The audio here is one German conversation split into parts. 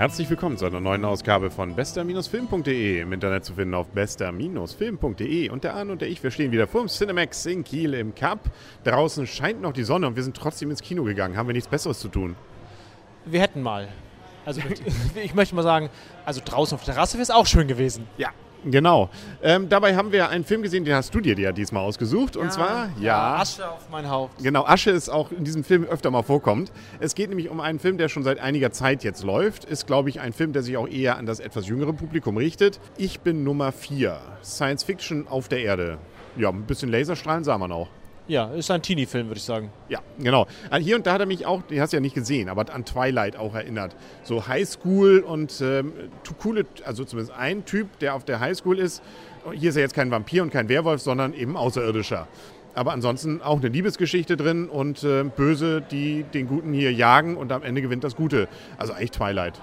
Herzlich willkommen zu einer neuen Ausgabe von bester-film.de. Im Internet zu finden auf bester-film.de. Und der Arne und der ich, wir stehen wieder vor dem Cinemax in Kiel im Cup. Draußen scheint noch die Sonne und wir sind trotzdem ins Kino gegangen. Haben wir nichts Besseres zu tun? Wir hätten mal. Also ich möchte mal sagen, also draußen auf der Terrasse wäre es auch schön gewesen. Ja, Genau. Ähm, dabei haben wir einen Film gesehen, den hast du dir ja diesmal ausgesucht. Und zwar, ja. Asche auf mein Haupt. Genau, Asche ist auch in diesem Film öfter mal vorkommt. Es geht nämlich um einen Film, der schon seit einiger Zeit jetzt läuft. Ist, glaube ich, ein Film, der sich auch eher an das etwas jüngere Publikum richtet. Ich bin Nummer 4. Science Fiction auf der Erde. Ja, ein bisschen Laserstrahlen sah man auch. Ja, ist ein Teenie-Film, würde ich sagen. Ja, genau. Hier und da hat er mich auch, die hast du ja nicht gesehen, aber an Twilight auch erinnert. So Highschool und ähm, coole, also zumindest ein Typ, der auf der Highschool ist. Hier ist er jetzt kein Vampir und kein Werwolf, sondern eben Außerirdischer. Aber ansonsten auch eine Liebesgeschichte drin und äh, Böse, die den Guten hier jagen und am Ende gewinnt das Gute. Also eigentlich Twilight.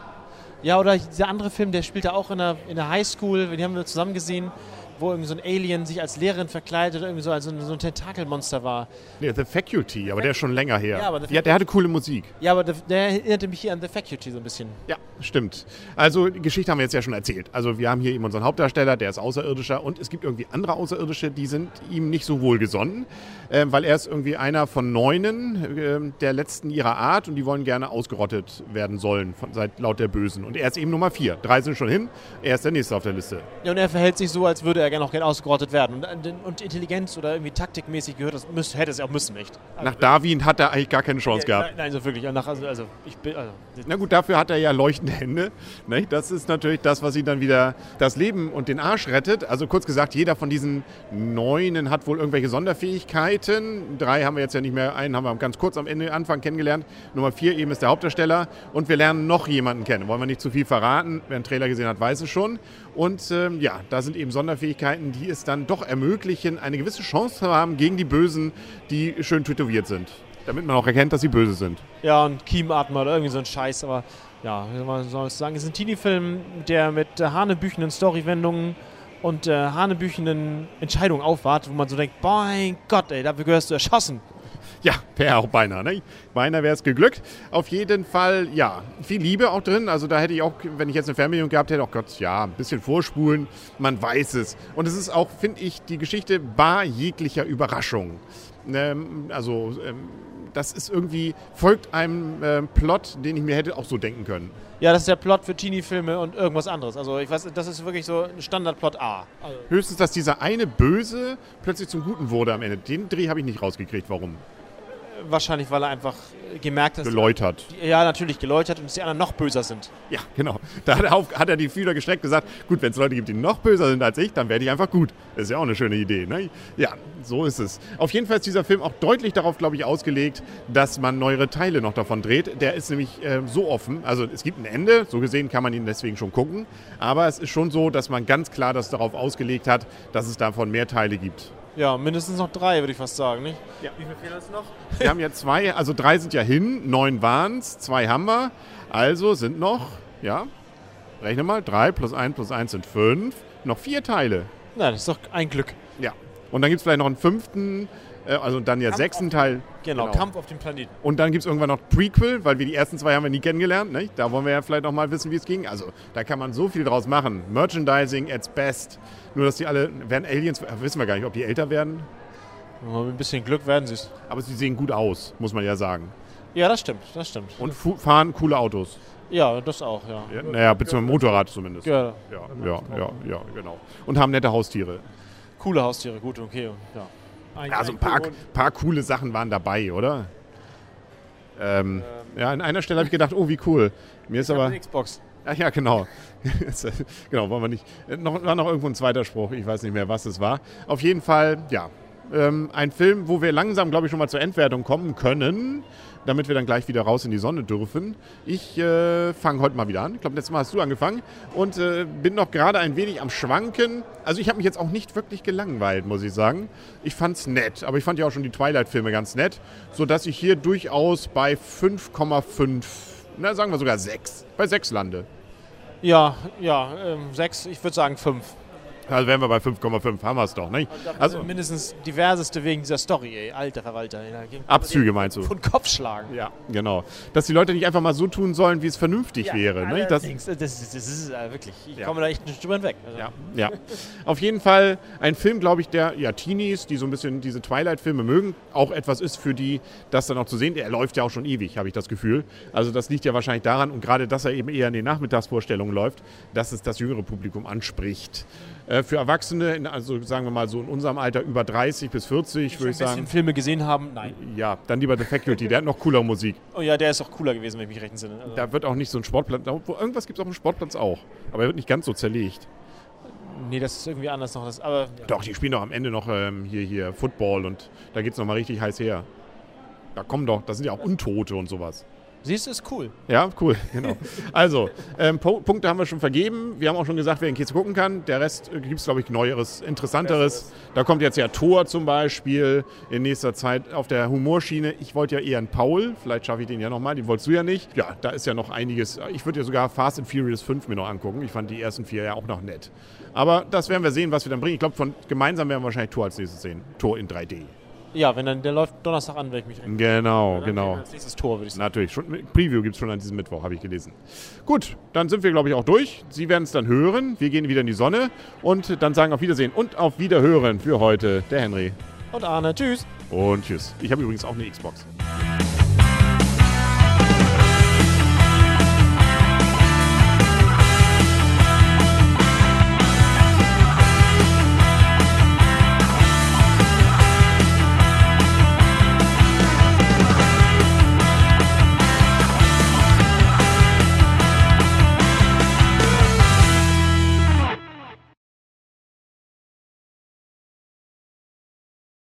Ja, oder dieser andere Film, der spielt ja auch in der, in der Highschool, den haben wir zusammen gesehen wo irgendwie so ein Alien sich als Lehrerin verkleidet oder irgendwie so als so ein Tentakelmonster war. Ja, The Faculty, aber der ist schon länger her. Ja, aber ja, der hatte coole Musik. Ja, aber der, der, erinnerte mich hier an The Faculty so ein bisschen. Ja, stimmt. Also die Geschichte haben wir jetzt ja schon erzählt. Also wir haben hier eben unseren Hauptdarsteller, der ist Außerirdischer und es gibt irgendwie andere Außerirdische, die sind ihm nicht so wohlgesonnen, äh, weil er ist irgendwie einer von neunen äh, der letzten ihrer Art und die wollen gerne ausgerottet werden sollen, von, seit laut der Bösen. Und er ist eben Nummer vier. Drei sind schon hin, er ist der Nächste auf der Liste. Ja, und er verhält sich so, als würde er gerne auch gerne ausgerottet werden. Und, und, Intelligenz oder irgendwie taktikmäßig gehört das, müsste, hätte es ja auch müssen, nicht? Also, Nach Darwin hat er eigentlich gar keine Chance ja, gehabt. Nein, so wirklich. Nach, also, also, ich bin, also, Na gut, dafür hat er ja leuchtende Hände. Nicht? Das ist natürlich das, was ihn dann wieder das Leben und den Arsch rettet. Also kurz gesagt, jeder von diesen Neunen hat wohl irgendwelche Sonderfähigkeiten. Drei haben wir jetzt ja nicht mehr, einen haben wir ganz kurz am Ende Anfang kennengelernt. Nummer vier eben ist der Hauptdarsteller. Und wir lernen noch jemanden kennen. Wollen wir nicht zu viel verraten. Wer einen Trailer gesehen hat, weiß es schon. Und ähm, ja, da sind eben Sonderfähigkeiten, die es dann doch ermöglichen, eine gewisse Chance zu haben gegen die Bösen, die schön tätowiert sind. Damit man auch erkennt, dass sie böse sind. Ja, und Kiematmer oder irgendwie so ein Scheiß, aber ja, wie soll ich sagen, es ist ein Teenie-Film, der mit äh, hanebüchenden Storywendungen und äh, hanebüchenden Entscheidungen aufwartet, wo man so denkt, mein Gott, ey, dafür gehörst du erschossen. Ja, wäre auch beinahe. Ne? Beinahe wäre es geglückt. Auf jeden Fall, ja, viel Liebe auch drin. Also da hätte ich auch, wenn ich jetzt eine Fernbedienung gehabt hätte, auch Gott, ja, ein bisschen vorspulen. Man weiß es. Und es ist auch, finde ich, die Geschichte bar jeglicher Überraschung. Ähm, also ähm, das ist irgendwie, folgt einem äh, Plot, den ich mir hätte auch so denken können. Ja, das ist der Plot für Teenie-Filme und irgendwas anderes. Also ich weiß, das ist wirklich so ein Standardplot A. Also Höchstens, dass dieser eine Böse plötzlich zum Guten wurde am Ende. Den Dreh habe ich nicht rausgekriegt. Warum? Wahrscheinlich, weil er einfach gemerkt hat. Geläutert. Ja, natürlich geläutert und dass die anderen noch böser sind. Ja, genau. Da hat er, auf, hat er die Fühler gestreckt und gesagt, gut, wenn es Leute gibt, die noch böser sind als ich, dann werde ich einfach gut. Das ist ja auch eine schöne Idee. Ne? Ja, so ist es. Auf jeden Fall ist dieser Film auch deutlich darauf, glaube ich, ausgelegt, dass man neuere Teile noch davon dreht. Der ist nämlich äh, so offen. Also es gibt ein Ende, so gesehen kann man ihn deswegen schon gucken. Aber es ist schon so, dass man ganz klar das darauf ausgelegt hat, dass es davon mehr Teile gibt. Ja, mindestens noch drei, würde ich fast sagen. Nicht? Ja. Wie viele fehlen uns noch? Wir haben ja zwei, also drei sind ja hin, neun waren es, zwei haben wir. Also sind noch, ja, rechne mal, drei plus eins plus eins sind fünf, noch vier Teile. Na, das ist doch ein Glück. Ja. Und dann gibt es vielleicht noch einen fünften, also dann ja Kampf sechsten Teil. Genau, genau, Kampf auf dem Planeten. Und dann gibt es irgendwann noch Prequel, weil wir die ersten zwei haben wir nie kennengelernt. Nicht? Da wollen wir ja vielleicht noch mal wissen, wie es ging. Also da kann man so viel draus machen. Merchandising at best. Nur, dass die alle, werden Aliens, wissen wir gar nicht, ob die älter werden. Mit ein bisschen Glück werden sie es. Aber sie sehen gut aus, muss man ja sagen. Ja, das stimmt, das stimmt. Und fahren coole Autos. Ja, das auch, ja. ja naja, beziehungsweise Motorrad zumindest. Ja. Ja, ja, ja, ja, genau. Und haben nette Haustiere. Coole Haustiere, gut, okay, ja. Ein, ja, so ein paar, paar coole Sachen waren dabei, oder? Ähm, ähm, ja, an einer Stelle habe ich gedacht, oh, wie cool. Mir ist aber. Xbox. Ach ja, genau. genau, wollen wir nicht. Noch, war noch irgendwo ein zweiter Spruch, ich weiß nicht mehr, was es war. Auf jeden Fall, ja. Ähm, ein Film, wo wir langsam, glaube ich, schon mal zur Endwertung kommen können damit wir dann gleich wieder raus in die Sonne dürfen. Ich äh, fange heute mal wieder an. Ich glaube, letztes Mal hast du angefangen und äh, bin noch gerade ein wenig am Schwanken. Also ich habe mich jetzt auch nicht wirklich gelangweilt, muss ich sagen. Ich fand es nett, aber ich fand ja auch schon die Twilight-Filme ganz nett, sodass ich hier durchaus bei 5,5, na sagen wir sogar 6, bei 6 lande. Ja, ja, 6, ähm, ich würde sagen 5. Also wären wir bei 5,5, haben wir es doch, nicht? Also mindestens diverseste wegen dieser Story, ey. Alter Verwalter. ey. Abzüge meinst du? Von Kopf schlagen. Ja, genau. Dass die Leute nicht einfach mal so tun sollen, wie es vernünftig wäre. Ne? Das, allerdings. Das, das, ist- das ist äh, wirklich, ich Ja. komme da echt nicht drüber hinweg. Also, ja, ja. Auf jeden Fall ein Film, glaube ich, der ja Teenies, die so ein bisschen diese Twilight-Filme mögen, auch etwas ist für die, das dann auch zu sehen. Er läuft ja auch schon ewig, habe ich das Gefühl. Also das liegt ja wahrscheinlich daran und gerade, dass er eben eher in den Nachmittagsvorstellungen läuft, dass es das jüngere Publikum anspricht. Äh, für Erwachsene, also sagen wir mal so in unserem Alter über 30 bis 40, würde ich ein bisschen sagen. Filme gesehen haben, nein. Ja, dann lieber The Faculty, der hat noch coolere Musik. Oh ja, der ist auch cooler gewesen, wenn ich mich recht entsinne. Also, Da wird auch nicht so ein Sportplatz, irgendwas gibt es auf dem Sportplatz auch. Aber er wird nicht ganz so zerlegt. nee, das ist irgendwie anders noch. Das, aber ja. Doch, die spielen doch am Ende noch ähm, hier, hier Football und da geht es nochmal richtig heiß her. Da kommen doch, da sind ja auch Untote und sowas. Siehst du, ist cool. Ja, cool, genau. Also, ähm, Po- Punkte haben wir schon vergeben. Wir haben auch schon gesagt, wer in Kiez gucken kann. Der Rest äh, gibt es, glaube ich, Neueres, Interessanteres. Da kommt jetzt ja Thor zum Beispiel in nächster Zeit auf der Humorschiene. Ich wollte ja eher einen Paul, vielleicht schaffe ich den ja nochmal, den wolltest du ja nicht. Ja, da ist ja noch einiges. Ich würde ja sogar Fast and Furious 5 mir noch angucken. Ich fand die ersten vier ja auch noch nett. Aber das werden wir sehen, was wir dann bringen. Ich glaube, von gemeinsam werden wir wahrscheinlich Tor als nächstes sehen. Tor in 3D. Ja, wenn dann der läuft Donnerstag an, wenn ich mich recht Genau, genau. Als nächstes Tor, würde ich sagen. Natürlich, schon, Preview gibt es schon an diesem Mittwoch, habe ich gelesen. Gut, dann sind wir, glaube ich, auch durch. Sie werden es dann hören. Wir gehen wieder in die Sonne und dann sagen auf Wiedersehen und auf Wiederhören für heute der Henry. Und Arne, tschüss. Und tschüss. Ich habe übrigens auch eine Xbox.